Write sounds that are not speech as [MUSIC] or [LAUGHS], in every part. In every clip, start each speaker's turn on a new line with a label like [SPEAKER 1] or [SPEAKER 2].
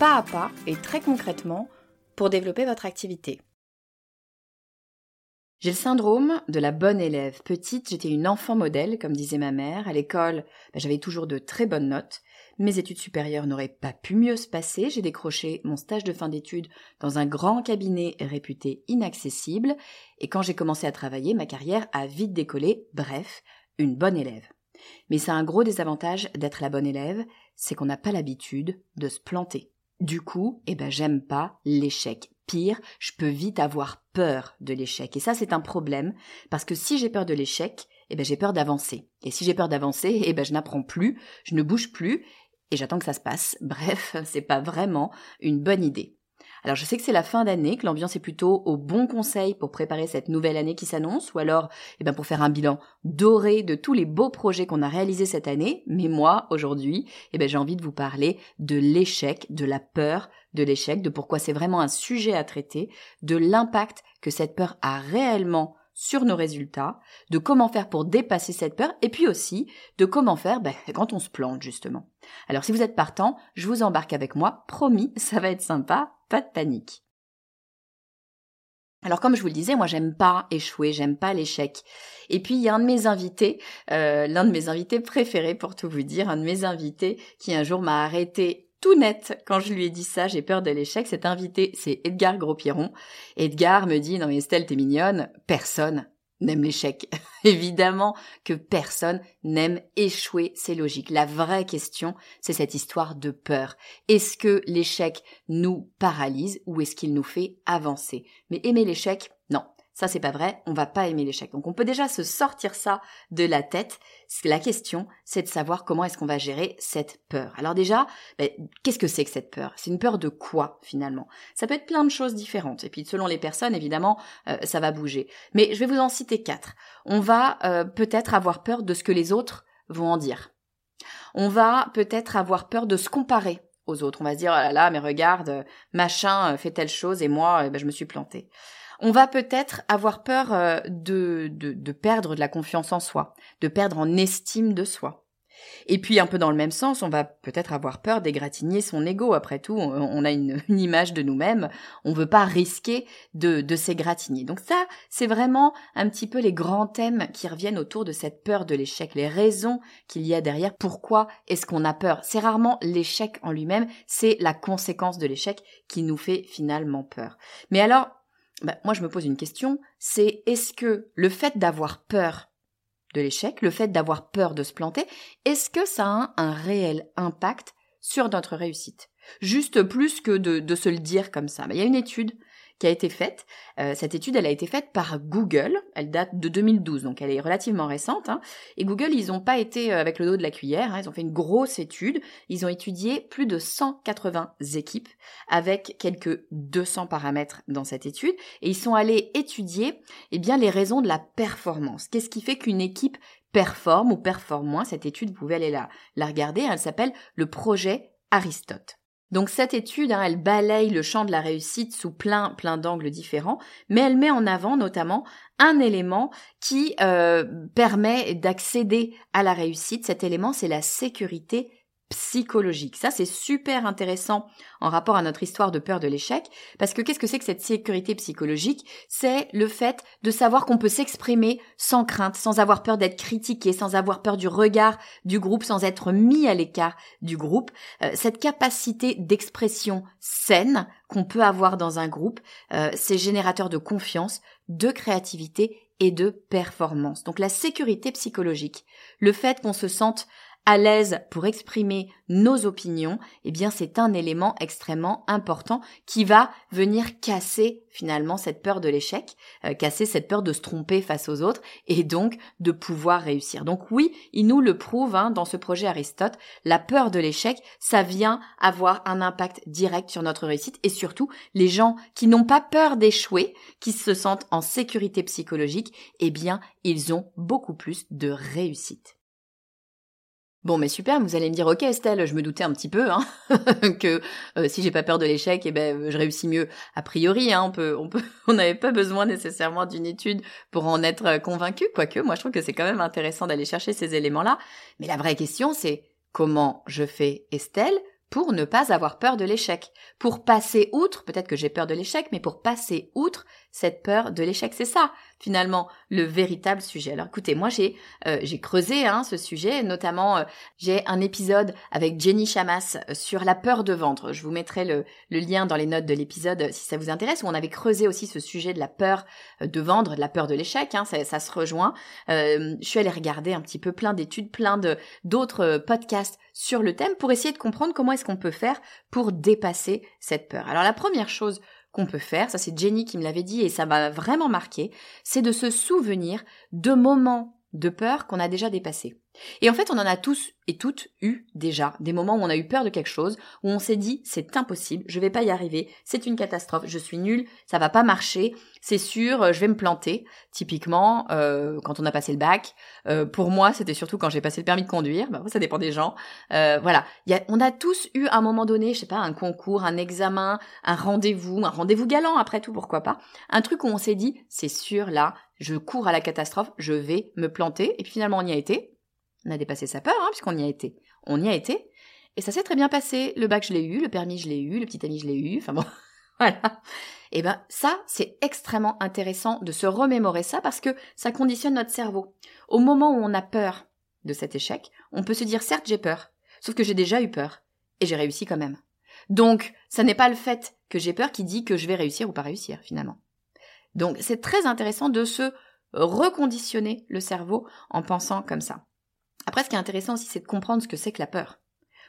[SPEAKER 1] pas à pas et très concrètement pour développer votre activité. J'ai le syndrome de la bonne élève. Petite, j'étais une enfant modèle, comme disait ma mère. À l'école, bah, j'avais toujours de très bonnes notes. Mes études supérieures n'auraient pas pu mieux se passer. J'ai décroché mon stage de fin d'études dans un grand cabinet réputé inaccessible. Et quand j'ai commencé à travailler, ma carrière a vite décollé. Bref, une bonne élève. Mais c'est un gros désavantage d'être la bonne élève, c'est qu'on n'a pas l'habitude de se planter. Du coup, eh ben, j'aime pas l'échec. Pire, je peux vite avoir peur de l'échec. Et ça, c'est un problème, parce que si j'ai peur de l'échec, eh ben, j'ai peur d'avancer. Et si j'ai peur d'avancer, eh ben, je n'apprends plus, je ne bouge plus, et j'attends que ça se passe. [LAUGHS] Bref, c'est pas vraiment une bonne idée. Alors je sais que c'est la fin d'année, que l'ambiance est plutôt au bon conseil pour préparer cette nouvelle année qui s'annonce, ou alors eh ben, pour faire un bilan doré de tous les beaux projets qu'on a réalisés cette année. Mais moi, aujourd'hui, eh ben, j'ai envie de vous parler de l'échec, de la peur de l'échec, de pourquoi c'est vraiment un sujet à traiter, de l'impact que cette peur a réellement sur nos résultats, de comment faire pour dépasser cette peur, et puis aussi de comment faire ben, quand on se plante justement. Alors si vous êtes partant, je vous embarque avec moi, promis, [LAUGHS] ça va être sympa, pas de panique. Alors comme je vous le disais, moi j'aime pas échouer, j'aime pas l'échec. Et puis il y a un de mes invités, euh, l'un de mes invités préférés pour tout vous dire, un de mes invités qui un jour m'a arrêté tout net quand je lui ai dit ça, j'ai peur de l'échec. Cet invité, c'est Edgar Gros-Piron. Edgar me dit, non mais Estelle, t'es mignonne, personne n'aime l'échec. [LAUGHS] Évidemment que personne n'aime échouer, c'est logique. La vraie question, c'est cette histoire de peur. Est-ce que l'échec nous paralyse ou est-ce qu'il nous fait avancer? Mais aimer l'échec, non. Ça, c'est pas vrai, on va pas aimer l'échec. Donc on peut déjà se sortir ça de la tête. La question, c'est de savoir comment est-ce qu'on va gérer cette peur. Alors déjà, ben, qu'est-ce que c'est que cette peur? C'est une peur de quoi finalement? Ça peut être plein de choses différentes. Et puis selon les personnes, évidemment, euh, ça va bouger. Mais je vais vous en citer quatre. On va euh, peut-être avoir peur de ce que les autres vont en dire. On va peut-être avoir peur de se comparer aux autres. On va se dire, oh là là, mais regarde, machin fait telle chose et moi, eh ben, je me suis planté on va peut-être avoir peur euh, de, de, de, perdre de la confiance en soi, de perdre en estime de soi. Et puis un peu dans le même sens, on va peut-être avoir peur d'égratigner son ego. Après tout, on a une, image de nous-mêmes, on veut pas risquer de, de s'égratigner. Donc ça, c'est vraiment un petit peu les grands thèmes qui reviennent autour de cette peur de l'échec, les raisons qu'il y a derrière. Pourquoi est-ce qu'on a peur? C'est rarement l'échec en lui-même, c'est la conséquence de l'échec qui nous fait finalement peur. Mais alors, bah, moi je me pose une question, c'est est-ce que le fait d'avoir peur de l'échec, le fait d'avoir peur de se planter, est-ce que ça a un, réel impact sur notre réussite? Juste plus que de, se le dire comme ça. Bah, il y a une étude qui a été faite. Euh, cette étude, elle a été faite par Google. Elle date de 2012, donc elle est relativement récente. Hein. Et Google, ils n'ont pas été euh, avec le dos de la cuillère. Hein. Ils ont fait une grosse étude. Ils ont étudié plus de 180 équipes avec quelques 200 paramètres dans cette étude. Et ils sont allés étudier eh bien, les raisons de la performance. Qu'est-ce qui fait qu'une équipe performe ou performe moins? Cette étude, vous pouvez aller la, la regarder. Elle s'appelle le projet Aristote. Donc cette étude, hein, elle balaye le champ de la réussite sous plein plein d'angles différents, mais elle met en avant notamment un élément qui euh, permet d'accéder à la réussite. Cet élément, c'est la sécurité psychologique. Ça, c'est super intéressant en rapport à notre histoire de peur de l'échec, parce que qu'est-ce que c'est que cette sécurité psychologique? C'est le fait de savoir qu'on peut s'exprimer sans crainte, sans avoir peur d'être critiqué, sans avoir peur du regard du groupe, sans être mis à l'écart du groupe. Euh, cette capacité d'expression saine qu'on peut avoir dans un groupe, euh, c'est générateur de confiance, de créativité et de performance. Donc la sécurité psychologique, le fait qu'on se sente à l'aise pour exprimer nos opinions, eh bien c'est un élément extrêmement important qui va venir casser finalement cette peur de l'échec, euh, casser cette peur de se tromper face aux autres et donc de pouvoir réussir. Donc oui, il nous le prouve hein, dans ce projet Aristote, la peur de l'échec, ça vient avoir un impact direct sur notre réussite et surtout les gens qui n'ont pas peur d'échouer, qui se sentent en sécurité psychologique, eh bien ils ont beaucoup plus de réussite. Bon, mais super, vous allez me dire, ok Estelle, je me doutais un petit peu hein, [LAUGHS] que euh, si j'ai pas peur de l'échec, eh ben je réussis mieux. A priori, hein, on peut, [LAUGHS] on n'avait pas besoin nécessairement d'une étude pour en être euh, convaincu, quoique moi je trouve que c'est quand même intéressant d'aller chercher ces éléments-là. Mais la vraie question, c'est comment je fais Estelle pour ne pas avoir peur de l'échec, pour passer outre, peut-être que j'ai peur de l'échec, mais pour passer outre cette peur de l'échec. C'est ça, finalement, le véritable sujet. Alors écoutez, moi j'ai euh, j'ai creusé hein, ce sujet, notamment euh, j'ai un épisode avec Jenny Chamas euh, sur la peur de vendre. Je vous mettrai le, le lien dans les notes de l'épisode si ça vous intéresse, où on avait creusé aussi ce sujet de la peur de vendre, de la peur de l'échec, hein, ça, ça, se rejoint. je suis allée regarder un petit peu plein d'études, plein de d'autres podcasts sur le thème pour essayer de comprendre comment est-ce qu'on peut faire pour dépasser cette peur. Alors la première chose qu'on peut faire, ça c'est Jenny qui me l'avait dit et ça m'a vraiment marqué, c'est de se souvenir de moments de peur qu'on a déjà dépassés. Et en fait, on en a tous et toutes eu déjà des moments où on a eu peur de quelque chose, où on s'est dit c'est impossible, je vais pas y arriver, c'est une catastrophe, je suis nul, ça va pas marcher, c'est sûr, euh, je vais me planter. Typiquement, euh, quand on a passé le bac, euh, pour moi, c'était surtout quand j'ai passé le permis de conduire. Bah, ça dépend des gens. voilà, y a, on a tous eu à un moment donné, je sais pas, un concours, un examen, un rendez-vous, un rendez-vous galant après tout, pourquoi pas, un truc où on s'est dit c'est sûr là, je cours à la catastrophe, je vais me planter. Et puis finalement, on y a été. On a dépassé sa peur, hein, puisqu'on y a été. On y a été. Et ça s'est très bien passé. Le bac, je l'ai eu. Le permis, je l'ai eu. Le petit ami, je l'ai eu. Enfin bon, [LAUGHS] voilà. Et eh ben, ça, c'est extrêmement intéressant de se remémorer ça parce que ça conditionne notre cerveau. Au moment où on a peur de cet échec, on peut se dire, certes, j'ai peur. Sauf que j'ai déjà eu peur. Et j'ai réussi quand même. Donc, ça n'est pas le fait que j'ai peur qui dit que je vais réussir ou pas réussir, finalement. Donc, c'est très intéressant de se reconditionner le cerveau en pensant comme ça. Après, ce qui est intéressant aussi, c'est de comprendre ce que c'est que la peur.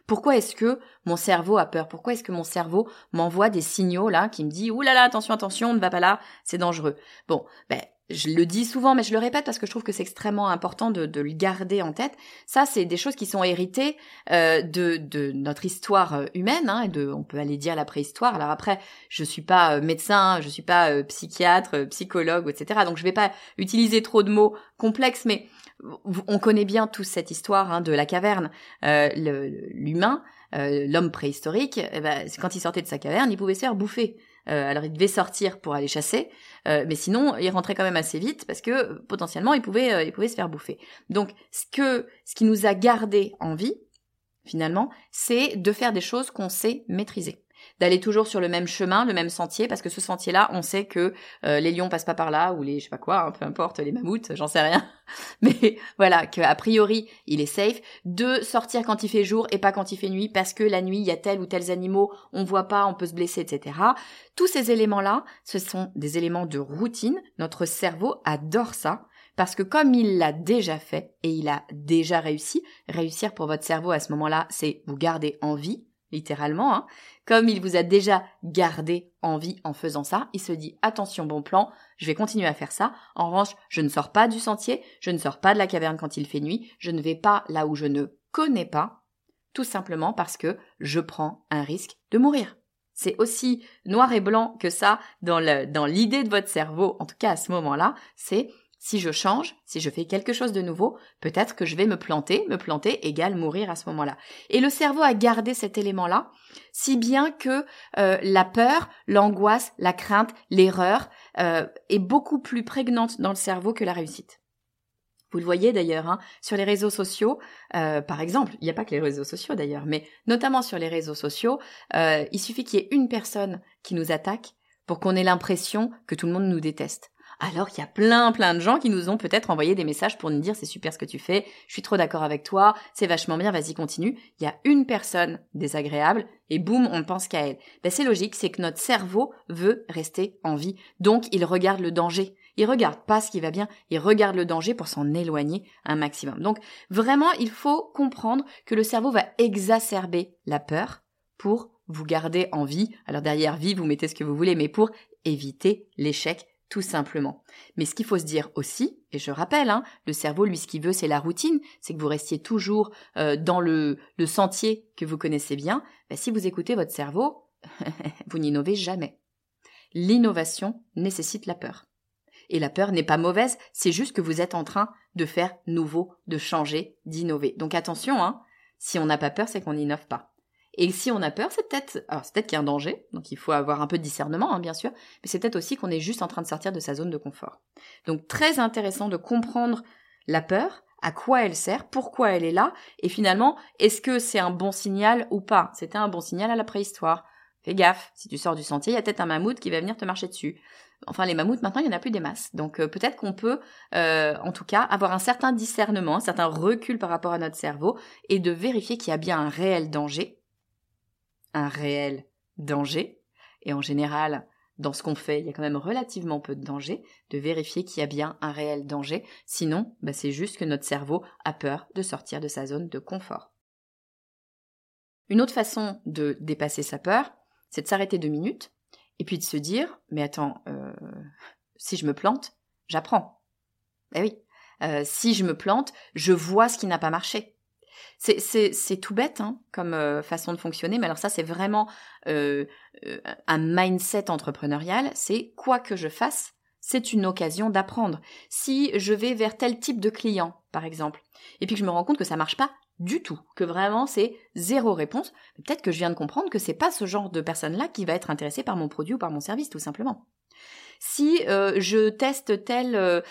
[SPEAKER 1] Pourquoi est-ce que mon cerveau a peur? Pourquoi est-ce que mon cerveau m'envoie des signaux là qui me dit ouh là là attention attention ne va pas là c'est dangereux. Bon ben je le dis souvent, mais je le répète parce que je trouve que c'est extrêmement important de, le garder en tête. Ça, c'est des choses qui sont héritées euh, de, de, notre histoire euh, humaine, hein, de, on peut aller dire la préhistoire. Alors après, je suis pas euh, médecin, je suis pas psychiatre, psychologue, etc. Donc je vais pas utiliser trop de mots complexes, mais on connaît bien tous cette histoire hein, de la caverne. Euh, L'humain, euh, l'homme préhistorique, eh ben, quand il sortait de sa caverne, il pouvait se faire bouffer. Euh, alors il devait sortir pour aller chasser, euh, mais sinon il rentrait quand même assez vite parce que potentiellement il pouvait, il pouvait se faire bouffer. Donc ce que, ce qui nous a gardé en vie, finalement, c'est de faire des choses qu'on sait maîtriser d'aller toujours sur le même chemin, le même sentier, parce que ce sentier-là, on sait que euh, les lions passent pas par là, ou les, je sais pas quoi, hein, peu importe, les mammouths, j'en sais rien. [LAUGHS] Mais voilà, qu'a priori, il est safe. De sortir quand il fait jour et pas quand il fait nuit, parce que la nuit, il y a tel ou tels animaux, on voit pas, on peut se blesser, etc. Tous ces éléments-là, ce sont des éléments de routine. Notre cerveau adore ça. Parce que comme il l'a déjà fait et il a déjà réussi, réussir pour votre cerveau à ce moment-là, c'est vous garder en vie, littéralement, hein, comme il vous a déjà gardé en vie en faisant ça, il se dit attention bon plan, je vais continuer à faire ça. En revanche, je ne sors pas du sentier, je ne sors pas de la caverne quand il fait nuit, je ne vais pas là où je ne connais pas, tout simplement parce que je prends un risque de mourir. C'est aussi noir et blanc que ça dans l'idée de votre cerveau, en tout cas à ce moment-là, c'est Si je change, si je fais quelque chose de nouveau, peut-être que je vais me planter, me planter égale mourir à ce moment-là. Et le cerveau a gardé cet élément-là, si bien que euh, la peur, l'angoisse, la crainte, l'erreur euh, est beaucoup plus prégnante dans le cerveau que la réussite. Vous le voyez d'ailleurs hein, sur les réseaux sociaux, euh, par exemple, il n'y a pas que les réseaux sociaux d'ailleurs, mais notamment sur les réseaux sociaux, il suffit qu'il y ait une personne qui nous attaque pour qu'on ait l'impression que tout le monde nous déteste alors qu'il y a plein plein de gens qui nous ont peut-être envoyé des messages pour nous dire c'est super ce que tu fais, je suis trop d'accord avec toi, c'est vachement bien, vas-y continue. Il y a une personne désagréable et boum, on pense qu'à elle. Ben, c'est logique, c'est que notre cerveau veut rester en vie. Donc il regarde le danger. Il regarde pas ce qui va bien, il regarde le danger pour s'en éloigner un maximum. Donc vraiment, il faut comprendre que le cerveau va exacerber la peur pour vous garder en vie. Alors derrière vie, vous mettez ce que vous voulez, mais pour éviter l'échec tout simplement. Mais ce qu'il faut se dire aussi, et je rappelle, hein, le cerveau, lui, ce qu'il veut, c'est la routine, c'est que vous restiez toujours euh, dans le, sentier que vous connaissez bien. Ben, si vous écoutez votre cerveau, [LAUGHS] vous n'innovez jamais. L'innovation nécessite la peur. Et la peur n'est pas mauvaise, c'est juste que vous êtes en train de faire nouveau, de changer, d'innover. Donc attention, hein, si on n'a pas peur, c'est qu'on n'innove pas. Et si on a peur, c'est peut-être, alors c'est peut-être qu'il y a un danger, donc il faut avoir un peu de discernement, hein, bien sûr, mais c'est peut-être aussi qu'on est juste en train de sortir de sa zone de confort. Donc très intéressant de comprendre la peur, à quoi elle sert, pourquoi elle est là, et finalement, est-ce que c'est un bon signal ou pas? C'était un bon signal à la préhistoire. Fais gaffe, si tu sors du sentier, il y a peut-être un mammouth qui va venir te marcher dessus. Enfin, les mammouths, maintenant, il n'y en a plus des masses. Donc euh, peut-être qu'on peut, euh, en tout cas, avoir un certain discernement, un certain recul par rapport à notre cerveau, et de vérifier qu'il y a bien un réel danger, un réel danger, et en général, dans ce qu'on fait, il y a quand même relativement peu de danger, de vérifier qu'il y a bien un réel danger, sinon bah, c'est juste que notre cerveau a peur de sortir de sa zone de confort. Une autre façon de dépasser sa peur, c'est de s'arrêter deux minutes, et puis de se dire, mais attends, euh, si je me plante, j'apprends. Eh oui, euh, si je me plante, je vois ce qui n'a pas marché. C'est tout bête hein, comme euh, façon de fonctionner, mais alors ça c'est vraiment euh, euh, un mindset entrepreneurial. C'est quoi que je fasse, c'est une occasion d'apprendre. Si je vais vers tel type de client, par exemple, et puis que je me rends compte que ça marche pas du tout, que vraiment c'est zéro réponse, peut-être que je viens de comprendre que c'est pas ce genre de personne-là qui va être intéressée par mon produit ou par mon service, tout simplement. Si je teste telle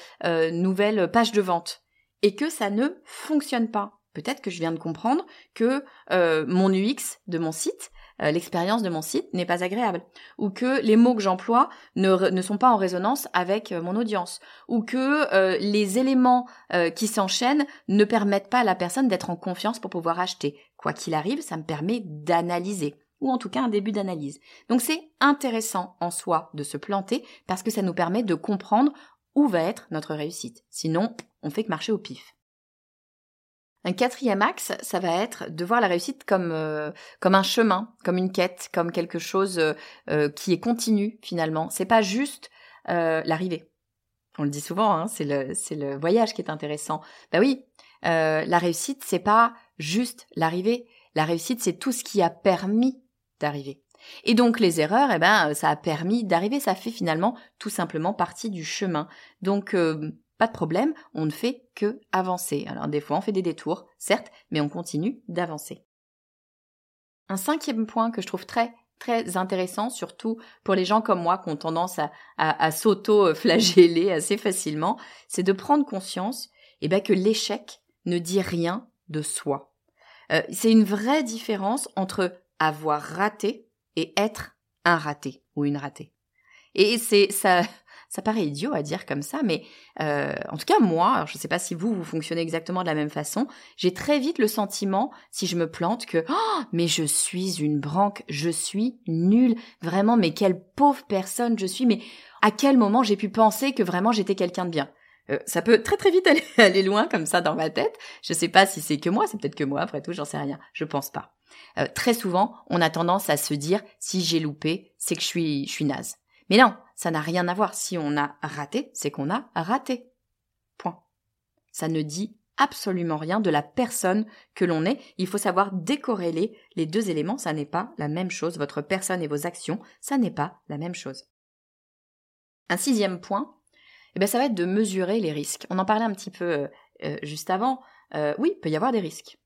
[SPEAKER 1] nouvelle page de vente et que ça ne fonctionne pas, Peut-être que je viens de comprendre que euh, mon UX de mon site, euh, l'expérience de mon site n'est pas agréable, ou que les mots que j'emploie ne, sont pas en résonance avec euh, mon audience, ou que les éléments qui s'enchaînent ne permettent pas à la personne d'être en confiance pour pouvoir acheter. Quoi qu'il arrive, ça me permet d'analyser ou en tout cas un début d'analyse. Donc c'est intéressant en soi de se planter parce que ça nous permet de comprendre où va être notre réussite. Sinon, on fait que marcher au pif. Un quatrième axe, ça va être de voir la réussite comme euh, comme un chemin, comme une quête, comme quelque chose euh, euh, qui est continu finalement. C'est pas juste l'arrivée. On le dit souvent, hein, c'est le c'est le voyage qui est intéressant. Bah oui, la réussite c'est pas juste l'arrivée. La réussite c'est tout ce qui a permis d'arriver. Et donc les erreurs, eh ben ça a permis d'arriver. Ça fait finalement tout simplement partie du chemin. Donc pas de problème, on ne fait que avancer. Alors des fois on fait des détours, certes, mais on continue d'avancer. Un cinquième point que je trouve très très intéressant, surtout pour les gens comme moi qui ont tendance à, s'auto-flageller assez facilement, c'est de prendre conscience eh ben, que l'échec ne dit rien de soi. Euh, c'est une vraie différence entre avoir raté et être un raté ou une ratée. Et c'est ça, ça paraît idiot à dire comme ça, mais euh, en tout cas moi, je ne sais pas si vous vous fonctionnez exactement de la même façon, j'ai très vite le sentiment, si je me plante, que oh, mais je suis une branque, je suis nulle, vraiment, mais quelle pauvre personne je suis, mais à quel moment j'ai pu penser que vraiment j'étais quelqu'un de bien? Euh, ça peut très très vite [LAUGHS] aller, aller, loin comme ça dans ma tête. Je sais pas si c'est que moi, c'est peut-être que moi après tout, j'en sais rien. Je pense pas. Euh, très souvent, on a tendance à se dire si j'ai loupé, c'est que je suis je suis naze. Mais non, ça n'a rien à voir. Si on a raté, c'est qu'on a raté. Point. Ça ne dit absolument rien de la personne que l'on est. Il faut savoir décorréler les deux éléments. Ça n'est pas la même chose. Votre personne et vos actions, ça n'est pas la même chose. Un sixième point, Eh ben, ça va être de mesurer les risques. On en parlait un petit peu juste avant. oui, il peut y avoir des risques.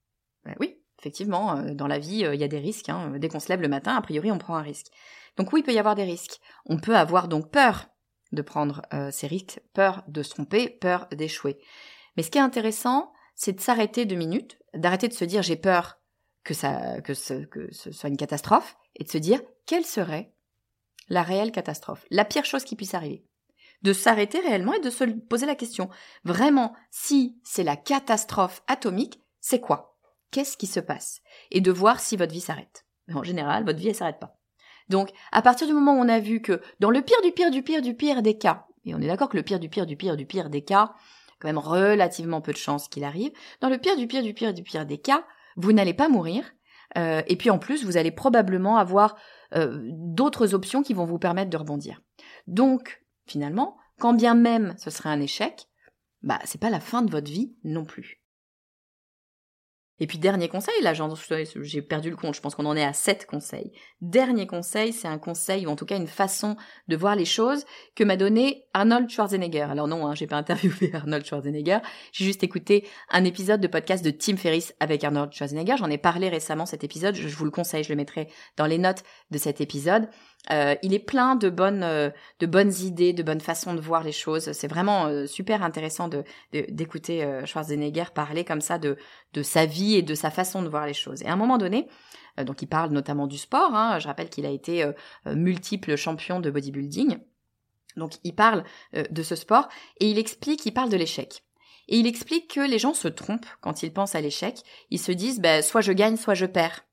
[SPEAKER 1] Ben oui, effectivement, dans la vie, il y a des risques. Hein. Dès qu'on se lève le matin, a priori, on prend un risque. Donc oui, il peut y avoir des risques. On peut avoir donc peur de prendre ces risques, peur de se tromper, peur d'échouer. Mais ce qui est intéressant, c'est de s'arrêter deux minutes, d'arrêter de se dire j'ai peur que ça, que ce, que ce soit une catastrophe, et de se dire quelle serait la réelle catastrophe, la pire chose qui puisse arriver. De s'arrêter réellement et de se poser la question. Vraiment, si c'est la catastrophe atomique, c'est quoi? Qu'est-ce qui se passe? Et de voir si votre vie s'arrête. En général, votre vie, elle s'arrête pas. Donc, à partir du moment où on a vu que dans le pire du pire du pire du pire des cas, et on est d'accord que le pire du pire du pire du pire des cas, quand même relativement peu de chances qu'il arrive, dans le pire du pire du pire du pire des cas, vous n'allez pas mourir, euh, et puis en plus, vous allez probablement avoir euh, d'autres options qui vont vous permettre de rebondir. Donc, finalement, quand bien même ce serait un échec, bah c'est pas la fin de votre vie non plus. Et puis dernier conseil, là j'ai perdu le compte, je pense qu'on en est à sept conseils. Dernier conseil, c'est un conseil ou en tout cas une façon de voir les choses que m'a donné Arnold Schwarzenegger. Alors non, hein, j'ai pas [LAUGHS] interviewé Arnold Schwarzenegger, j'ai juste écouté un épisode de podcast de Tim Ferriss avec Arnold Schwarzenegger. J'en ai parlé récemment cet épisode, je vous le conseille, je le mettrai dans les notes de cet épisode. Euh, il est plein de bonnes, euh, de bonnes idées, de bonnes façons de voir les choses. C'est vraiment euh, super intéressant de, d'écouter Schwarzenegger parler comme ça de, de sa vie et de sa façon de voir les choses. Et à un moment donné, donc il parle notamment du sport. Hein, je rappelle qu'il a été multiple champion de bodybuilding. Donc il parle de ce sport et il explique, il parle de l'échec. Et il explique que les gens se trompent quand ils pensent à l'échec. Ils se disent, bah, soit je gagne, soit je perds.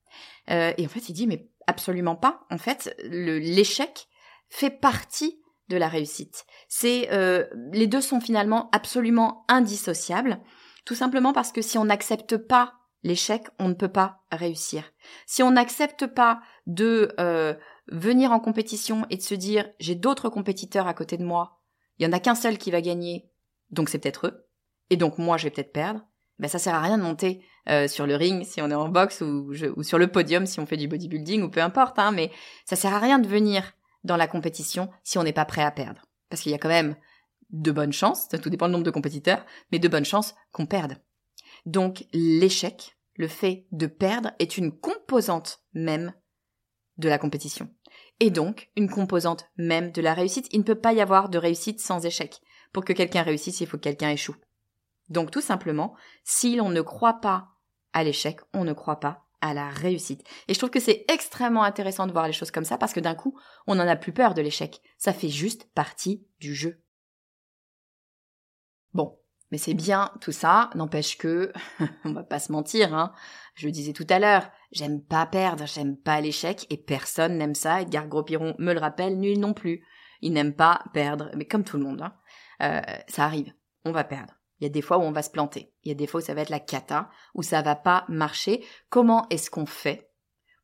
[SPEAKER 1] et en fait, il dit, mais Absolument pas. En fait, l'échec fait partie de la réussite. C'est euh, les deux sont finalement absolument indissociables, tout simplement parce que si on n'accepte pas l'échec, on ne peut pas réussir. Si on n'accepte pas de euh, venir en compétition et de se dire j'ai d'autres compétiteurs à côté de moi, il y en a qu'un seul qui va gagner, donc c'est peut-être eux, et donc moi je vais peut-être perdre, ben ça sert à rien de monter euh, sur le ring si on est en boxe ou, ou, sur le podium si on fait du bodybuilding ou peu importe, hein, mais ça sert à rien de venir dans la compétition si on n'est pas prêt à perdre. Parce qu'il y a quand même de bonnes chances, tout dépend du nombre de compétiteurs, mais de bonnes chances qu'on perde. Donc l'échec, le fait de perdre, est une composante même de la compétition. Et donc une composante même de la réussite. Il ne peut pas y avoir de réussite sans échec. Pour que quelqu'un réussisse, il faut que quelqu'un échoue. Donc tout simplement, si l'on ne croit pas à l'échec, on ne croit pas à la réussite. Et je trouve que c'est extrêmement intéressant de voir les choses comme ça parce que d'un coup, on n'en a plus peur de l'échec. Ça fait juste partie du jeu. Bon, mais c'est bien tout ça, n'empêche que, [LAUGHS] on va pas se mentir, hein. Je le disais tout à l'heure, j'aime pas perdre, j'aime pas l'échec et personne n'aime ça. Edgar Gros-Piron me le rappelle, nul non plus. Il n'aime pas perdre, mais comme tout le monde, hein. euh, ça arrive, on va perdre. Il y a des fois où on va se planter. Il y a des fois où ça va être la cata, où ça va pas marcher. Comment est-ce qu'on fait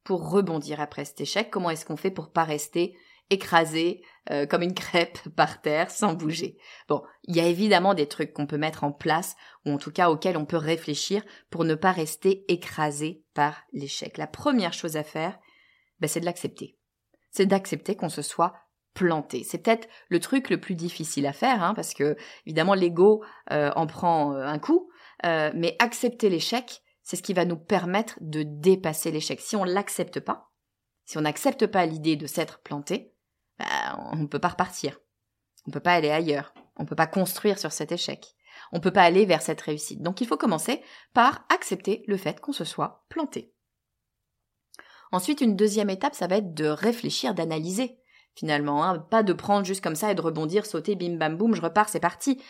[SPEAKER 1] pour rebondir après cet échec? Comment est-ce qu'on fait pour pas rester écrasé euh, comme une [LAUGHS] crêpe par terre sans bouger? Bon, il y a évidemment des trucs qu'on peut mettre en place ou en tout cas auxquels on peut réfléchir pour ne pas rester écrasé par l'échec. La première chose à faire, ben, c'est de l'accepter. C'est d'accepter qu'on se soit C'est peut-être le truc le plus difficile à faire, hein, parce que évidemment l'ego euh, en prend euh, un coup, euh, mais accepter l'échec, c'est ce qui va nous permettre de dépasser l'échec. Si on l'accepte pas, si on n'accepte pas l'idée de s'être planté, bah, on ne peut pas repartir. On ne peut pas aller ailleurs. On ne peut pas construire sur cet échec. On ne peut pas aller vers cette réussite. Donc il faut commencer par accepter le fait qu'on se soit planté. Ensuite, une deuxième étape, ça va être de réfléchir, d'analyser finalement. Hein. Pas de prendre juste comme ça et de rebondir, sauter, bim bam boum, je repars, c'est parti.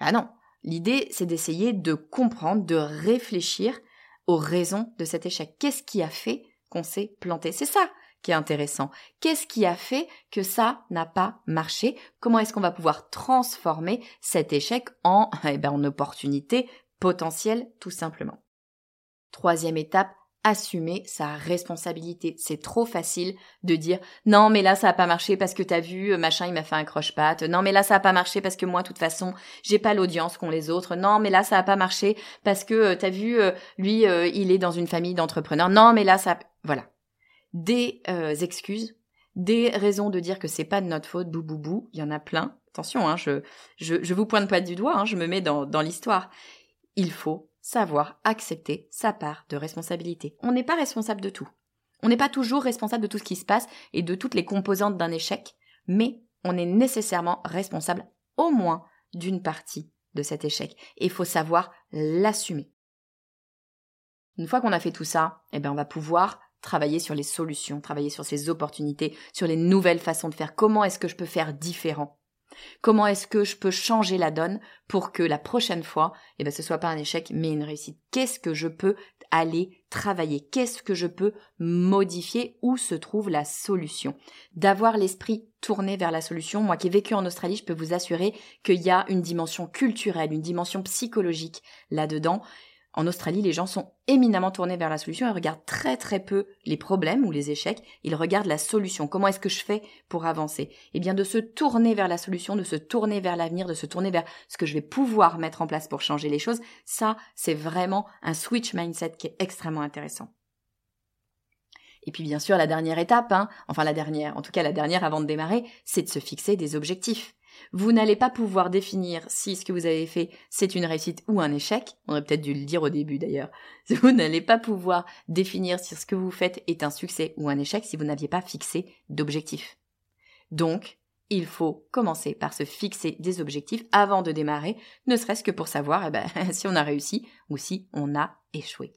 [SPEAKER 1] Ah non, l'idée c'est d'essayer de comprendre, de réfléchir aux raisons de cet échec. Qu'est-ce qui a fait qu'on s'est planté? C'est ça qui est intéressant. Qu'est-ce qui a fait que ça n'a pas marché? Comment est-ce qu'on va pouvoir transformer cet échec en, eh ben, en opportunité potentielle tout simplement? Troisième étape, assumer sa responsabilité. C'est trop facile de dire non mais là ça a pas marché parce que t'as vu euh, machin il m'a fait un croche-patte. Non mais là ça a pas marché parce que moi de toute façon j'ai pas l'audience qu'ont les autres. Non mais là ça a pas marché parce que euh, t'as vu euh, lui il est dans une famille d'entrepreneurs. Non mais là ça voilà des excuses, des raisons de dire que c'est pas de notre faute, bou bou bou, il y en a plein. Attention, hein, je, je, je vous pointe pas du doigt, hein, je me mets dans, dans l'histoire. Il faut savoir accepter sa part de responsabilité. On n'est pas responsable de tout. On n'est pas toujours responsable de tout ce qui se passe et de toutes les composantes d'un échec, mais on est nécessairement responsable au moins d'une partie de cet échec. Et il faut savoir l'assumer. Une fois qu'on a fait tout ça, eh ben on va pouvoir travailler sur les solutions, travailler sur ces opportunités, sur les nouvelles façons de faire. Comment est-ce que je peux faire différent? Comment est-ce que je peux changer la donne pour que la prochaine fois, eh ben, ce soit pas un échec, mais une réussite? Qu'est-ce que je peux aller travailler? Qu'est-ce que je peux modifier? Où se trouve la solution? D'avoir l'esprit tourné vers la solution. Moi qui ai vécu en Australie, je peux vous assurer qu'il y a une dimension culturelle, une dimension psychologique là-dedans en Australie, les gens sont éminemment tournés vers la solution et regardent très très peu les problèmes ou les échecs, ils regardent la solution. Comment est-ce que je fais pour avancer? Eh bien de se tourner vers la solution, de se tourner vers l'avenir, de se tourner vers ce que je vais pouvoir mettre en place pour changer les choses, ça c'est vraiment un switch mindset qui est extrêmement intéressant. Et puis bien sûr la dernière étape, hein, enfin la dernière, en tout cas la dernière avant de démarrer, c'est de se fixer des objectifs. Vous n'allez pas pouvoir définir si ce que vous avez fait c'est une réussite ou un échec. On aurait peut-être dû le dire au début d'ailleurs. [LAUGHS] Vous n'allez pas pouvoir définir si ce que vous faites est un succès ou un échec si vous n'aviez pas fixé d'objectif. Donc, il faut commencer par se fixer des objectifs avant de démarrer, ne serait-ce que pour savoir eh ben, [LAUGHS] si on a réussi ou si on a échoué.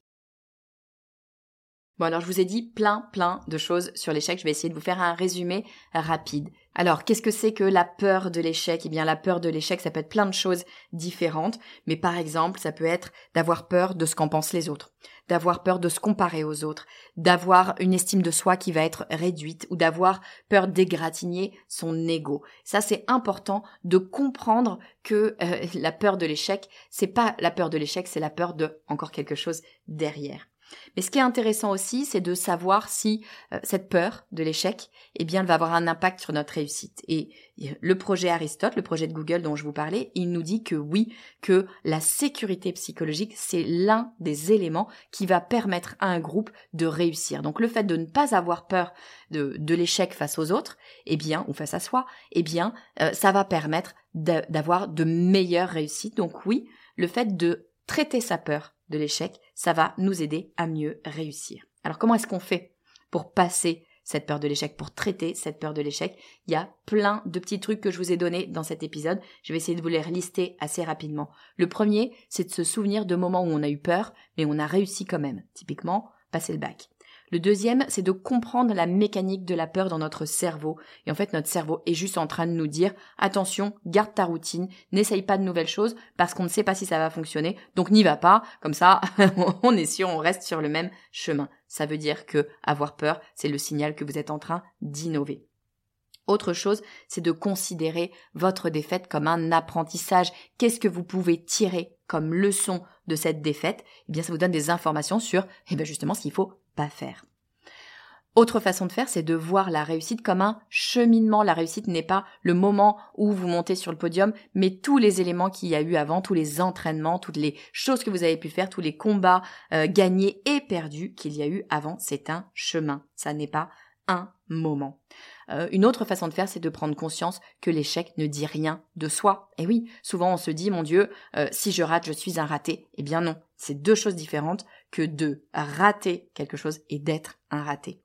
[SPEAKER 1] Bon alors je vous ai dit plein plein de choses sur l'échec, je vais essayer de vous faire un résumé rapide. Alors qu'est-ce que c'est que la peur de l'échec? Eh bien la peur de l'échec ça peut être plein de choses différentes, mais par exemple ça peut être d'avoir peur de ce qu'en pensent les autres, d'avoir peur de se comparer aux autres, d'avoir une estime de soi qui va être réduite ou d'avoir peur d'égratigner son ego. Ça c'est important de comprendre que euh, la peur de l'échec, c'est pas la peur de l'échec, c'est la peur de encore quelque chose derrière. Mais ce qui est intéressant aussi, c'est de savoir si euh, cette peur de l'échec, eh bien, elle va avoir un impact sur notre réussite. Et le projet Aristote, le projet de Google dont je vous parlais, il nous dit que oui, que la sécurité psychologique, c'est l'un des éléments qui va permettre à un groupe de réussir. Donc le fait de ne pas avoir peur de, l'échec face aux autres, eh bien, ou face à soi, eh bien, euh, ça va permettre d'avoir de meilleures réussites. Donc oui, le fait de traiter sa peur de l'échec, ça va nous aider à mieux réussir. Alors comment est-ce qu'on fait pour passer cette peur de l'échec, pour traiter cette peur de l'échec? Il y a plein de petits trucs que je vous ai donnés dans cet épisode. Je vais essayer de vous les lister assez rapidement. Le premier, c'est de se souvenir de moments où on a eu peur, mais on a réussi quand même. Typiquement, passer le bac. Le deuxième, c'est de comprendre la mécanique de la peur dans notre cerveau. Et en fait, notre cerveau est juste en train de nous dire, attention, garde ta routine, n'essaye pas de nouvelles choses parce qu'on ne sait pas si ça va fonctionner. Donc n'y va pas. Comme ça, [LAUGHS] on est sûr, on reste sur le même chemin. Ça veut dire que avoir peur, c'est le signal que vous êtes en train d'innover. Autre chose, c'est de considérer votre défaite comme un apprentissage. Qu'est-ce que vous pouvez tirer comme leçon de cette défaite? Eh bien, ça vous donne des informations sur, eh bien, justement, ce qu'il faut faire. Autre façon de faire, c'est de voir la réussite comme un cheminement. La réussite n'est pas le moment où vous montez sur le podium, mais tous les éléments qu'il y a eu avant, tous les entraînements, toutes les choses que vous avez pu faire, tous les combats euh, gagnés et perdus qu'il y a eu avant, c'est un chemin. Ça n'est pas un moment. Euh, une autre façon de faire, c'est de prendre conscience que l'échec ne dit rien de soi. Et oui, souvent on se dit, mon Dieu, euh, si je rate, je suis un raté. Eh bien non, c'est deux choses différentes que de rater quelque chose et d'être un raté.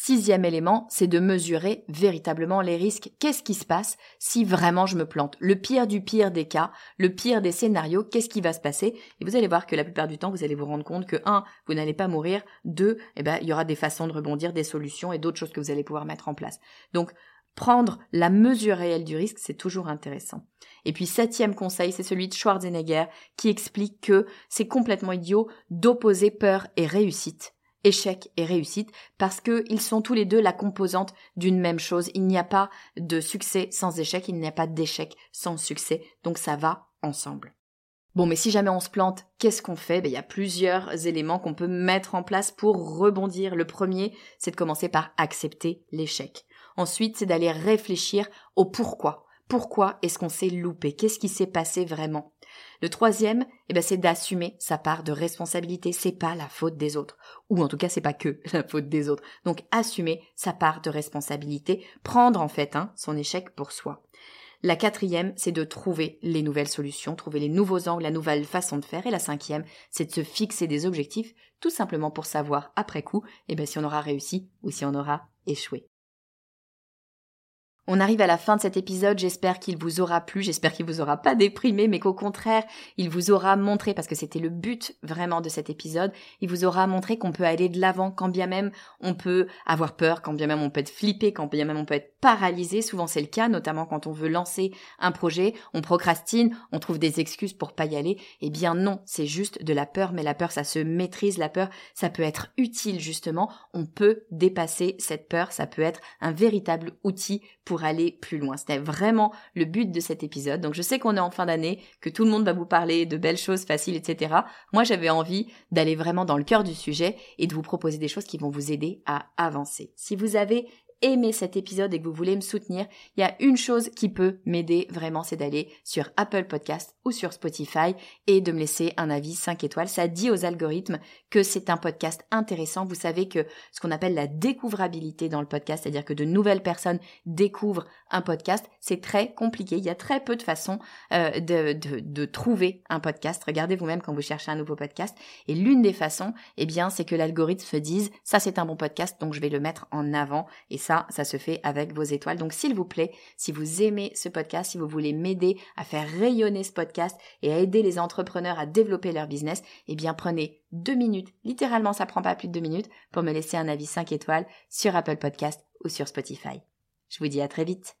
[SPEAKER 1] Sixième élément, c'est de mesurer véritablement les risques. Qu'est-ce qui se passe si vraiment je me plante? Le pire du pire des cas, le pire des scénarios, qu'est-ce qui va se passer? Et vous allez voir que la plupart du temps, vous allez vous rendre compte que un, vous n'allez pas mourir, deux, eh ben, il y aura des façons de rebondir, des solutions et d'autres choses que vous allez pouvoir mettre en place. Donc, prendre la mesure réelle du risque, c'est toujours intéressant. Et puis septième conseil, c'est celui de Schwarzenegger qui explique que c'est complètement idiot d'opposer peur et réussite échec et réussite parce qu'ils sont tous les deux la composante d'une même chose. Il n'y a pas de succès sans échec, il n'y a pas d'échec sans succès. Donc ça va ensemble. Bon, mais si jamais on se plante, qu'est-ce qu'on fait? Ben, Il y a plusieurs éléments qu'on peut mettre en place pour rebondir. Le premier, c'est de commencer par accepter l'échec. Ensuite, c'est d'aller réfléchir au pourquoi. Pourquoi est-ce qu'on s'est loupé? Qu'est-ce qui s'est passé vraiment? Le troisième, eh ben, c'est d'assumer sa part de responsabilité. C'est pas la faute des autres. Ou en tout cas, c'est pas que [LAUGHS] la faute des autres. Donc, assumer sa part de responsabilité. Prendre, en fait, hein, son échec pour soi. La quatrième, c'est de trouver les nouvelles solutions, trouver les nouveaux angles, la nouvelle façon de faire. Et la cinquième, c'est de se fixer des objectifs, tout simplement pour savoir après coup, eh ben, si on aura réussi ou si on aura échoué. On arrive à la fin de cet épisode, j'espère qu'il vous aura plu, j'espère qu'il vous aura pas déprimé, mais qu'au contraire, il vous aura montré, parce que c'était le but vraiment de cet épisode, il vous aura montré qu'on peut aller de l'avant, quand bien même on peut avoir peur, quand bien même on peut être flippé, quand bien même on peut être paralysé, souvent c'est le cas, notamment quand on veut lancer un projet, on procrastine, on trouve des excuses pour pas y aller, eh bien non, c'est juste de la peur, mais la peur ça se maîtrise, la peur ça peut être utile justement, on peut dépasser cette peur, ça peut être un véritable outil pour aller plus loin. C'était vraiment le but de cet épisode. Donc je sais qu'on est en fin d'année, que tout le monde va vous parler de belles choses faciles, etc. Moi j'avais envie d'aller vraiment dans le cœur du sujet et de vous proposer des choses qui vont vous aider à avancer. Si vous avez aimé cet épisode et que vous voulez me soutenir, il y a une chose qui peut m'aider vraiment, c'est d'aller sur Apple Podcast ou sur Spotify et de me laisser un avis 5 étoiles. Ça dit aux algorithmes que c'est un podcast intéressant. Vous savez que ce qu'on appelle la découvrabilité dans le podcast, c'est-à-dire que de nouvelles personnes découvrent un podcast, c'est très compliqué. Il y a très peu de façons euh, de, de, de, trouver un podcast. Regardez vous-même quand vous cherchez un nouveau podcast. Et l'une des façons, eh bien, c'est que l'algorithme se dise, ça c'est un bon podcast, donc je vais le mettre en avant. Et ça, ça se fait avec vos étoiles. Donc s'il vous plaît, si vous aimez ce podcast, si vous voulez m'aider à faire rayonner ce podcast et à aider les entrepreneurs à développer leur business, eh bien prenez deux minutes, littéralement ça prend pas plus de deux minutes, pour me laisser un avis 5 étoiles sur Apple Podcast ou sur Spotify. Je vous dis à très vite.